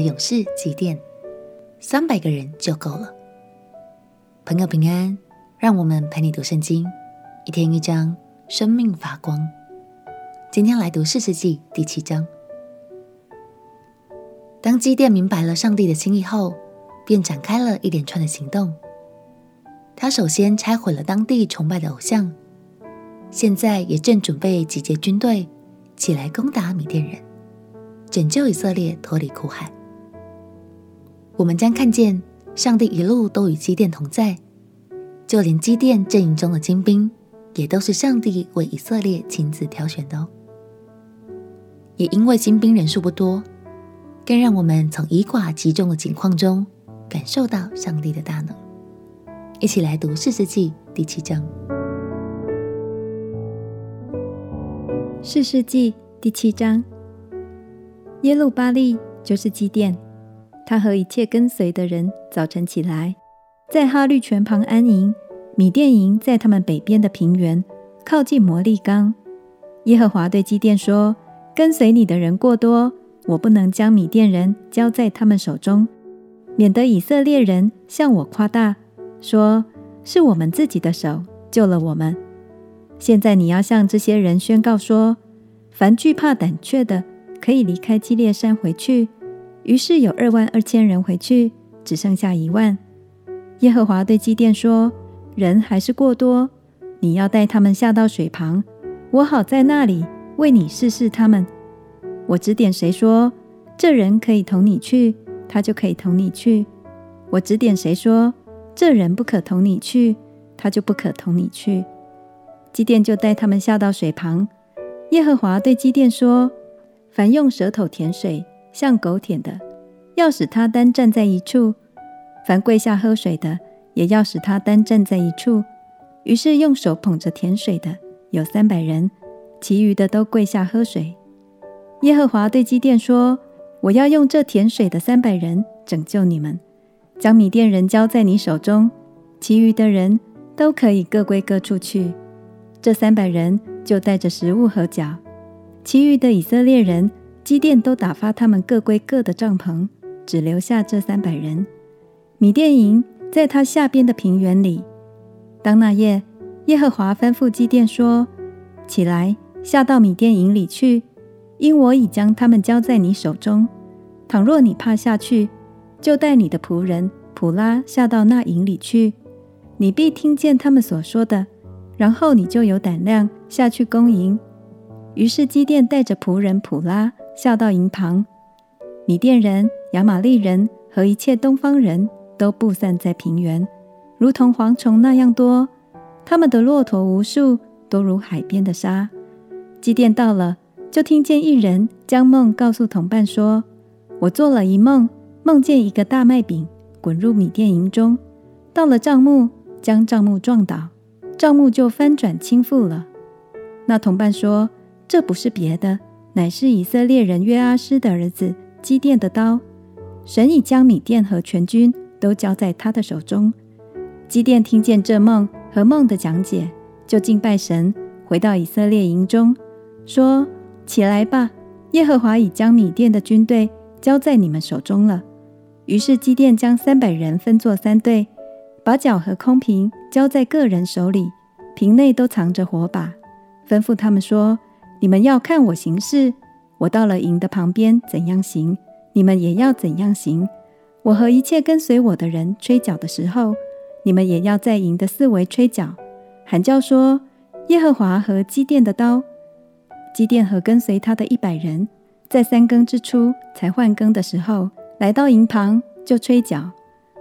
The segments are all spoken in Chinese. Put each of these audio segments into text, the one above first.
勇士基甸，三百个人就够了。朋友平安，让我们陪你读圣经，一天一章，生命发光。今天来读四世纪第七章。当基甸明白了上帝的心意后，便展开了一连串的行动。他首先拆毁了当地崇拜的偶像，现在也正准备集结军队起来攻打米甸人。拯救以色列脱离苦海。我们将看见上帝一路都与基甸同在，就连基甸阵营中的精兵，也都是上帝为以色列亲自挑选的哦。也因为精兵人数不多，更让我们从以寡击众的景况中感受到上帝的大能。一起来读士师记第七章。士师记第七章。耶路巴力就是基甸，他和一切跟随的人早晨起来，在哈绿泉旁安营。米甸营在他们北边的平原，靠近摩利冈。耶和华对基甸说：“跟随你的人过多，我不能将米甸人交在他们手中，免得以色列人向我夸大，说是我们自己的手救了我们。现在你要向这些人宣告说：凡惧怕胆怯的。”可以离开基列山回去。于是有二万二千人回去，只剩下一万。耶和华对基甸说：“人还是过多，你要带他们下到水旁，我好在那里为你试试他们。我指点谁说这人可以同你去，他就可以同你去；我指点谁说这人不可同你去，他就不可同你去。”基甸就带他们下到水旁。耶和华对基甸说。凡用舌头舔水，像狗舔的，要使他单站在一处；凡跪下喝水的，也要使他单站在一处。于是用手捧着舔水的有三百人，其余的都跪下喝水。耶和华对基甸说：“我要用这舔水的三百人拯救你们，将米甸人交在你手中，其余的人都可以各归各处去。这三百人就带着食物和脚。”其余的以色列人，基甸都打发他们各归各的帐篷，只留下这三百人。米甸营在他下边的平原里。当那夜，耶和华吩咐基甸说：“起来，下到米甸营里去，因我已将他们交在你手中。倘若你怕下去，就带你的仆人普拉下到那营里去，你必听见他们所说的，然后你就有胆量下去攻营。”于是基甸带着仆人普拉笑到营旁，米甸人、亚玛力人和一切东方人都布散在平原，如同蝗虫那样多。他们的骆驼无数，多如海边的沙。基甸到了，就听见一人将梦告诉同伴说：“我做了一梦，梦见一个大麦饼滚入米甸营中，到了帐幕，将帐幕撞倒，帐幕就翻转倾覆了。”那同伴说。这不是别的，乃是以色列人约阿施的儿子基甸的刀。神已将米甸和全军都交在他的手中。基甸听见这梦和梦的讲解，就敬拜神，回到以色列营中，说：“起来吧，耶和华已将米甸的军队交在你们手中了。”于是基甸将三百人分作三队，把脚和空瓶交在个人手里，瓶内都藏着火把，吩咐他们说。你们要看我行事，我到了营的旁边怎样行，你们也要怎样行。我和一切跟随我的人吹角的时候，你们也要在营的四围吹角，喊叫说：耶和华和基甸的刀。基甸和跟随他的一百人，在三更之初才换更的时候，来到营旁就吹角，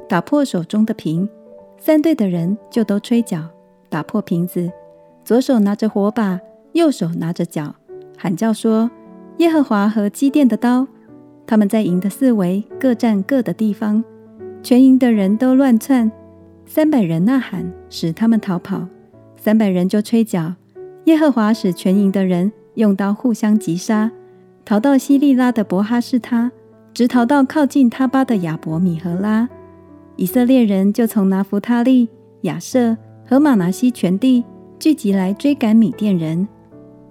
打破手中的瓶。三队的人就都吹角，打破瓶子，左手拿着火把。右手拿着角，喊叫说：“耶和华和基甸的刀。”他们在营的四围各站各的地方，全营的人都乱窜。三百人呐喊，使他们逃跑；三百人就吹角。耶和华使全营的人用刀互相击杀，逃到西利拉的伯哈士他，直逃到靠近他巴的亚伯米何拉。以色列人就从拿弗他利、亚设和玛拿西全地聚集来追赶米甸人。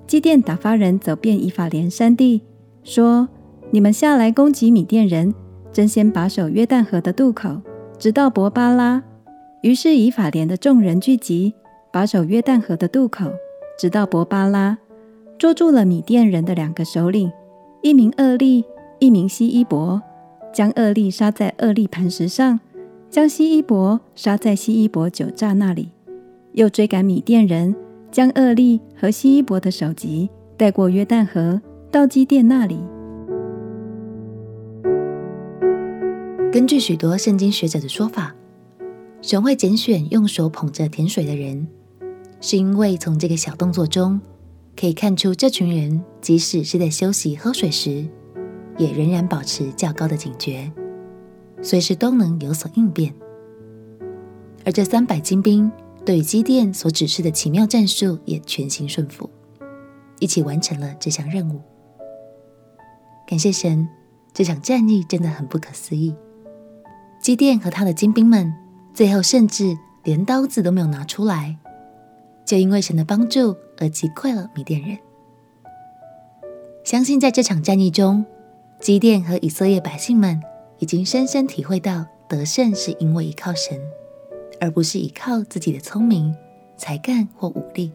祭奠打发人走遍以法莲山地，说：“你们下来攻击米甸人，争先把守约旦河的渡口，直到伯巴拉。于是以法莲的众人聚集，把守约旦河的渡口，直到伯巴拉，捉住了米甸人的两个首领，一名厄利，一名希伊伯，将厄利杀在厄利磐石上，将希伊伯杀在希伊伯酒榨那里。又追赶米甸人，将厄利和希伊伯的首级带过约旦河，到基甸那里。根据许多圣经学者的说法，神会拣选用手捧着甜水的人，是因为从这个小动作中可以看出，这群人即使是在休息喝水时，也仍然保持较高的警觉，随时都能有所应变。而这三百精兵对于基甸所指示的奇妙战术也全心顺服，一起完成了这项任务。感谢神，这场战役真的很不可思议。基甸和他的精兵们最后甚至连刀子都没有拿出来，就因为神的帮助而击溃了米甸人。相信在这场战役中，基甸和以色列百姓们已经深深体会到得胜是因为依靠神，而不是依靠自己的聪明、才干或武力。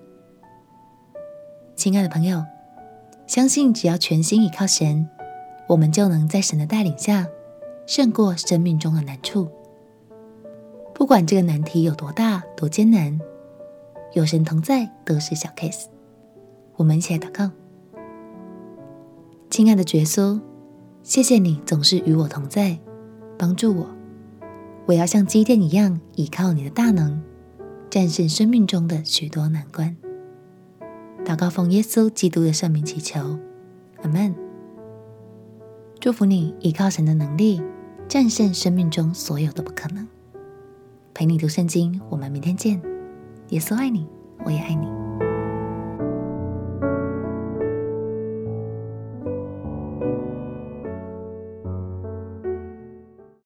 亲爱的朋友，相信只要全心依靠神，我们就能在神的带领下。胜过生命中的难处，不管这个难题有多大、多艰难，有神同在都是小 case。我们一起来祷告：亲爱的耶稣，谢谢你总是与我同在，帮助我。我要像基甸一样，依靠你的大能，战胜生命中的许多难关。祷告奉耶稣基督的圣名祈求，阿门。祝福你依靠神的能力。战胜生命中所有的不可能。陪你读圣经，我们明天见。耶稣爱你，我也爱你。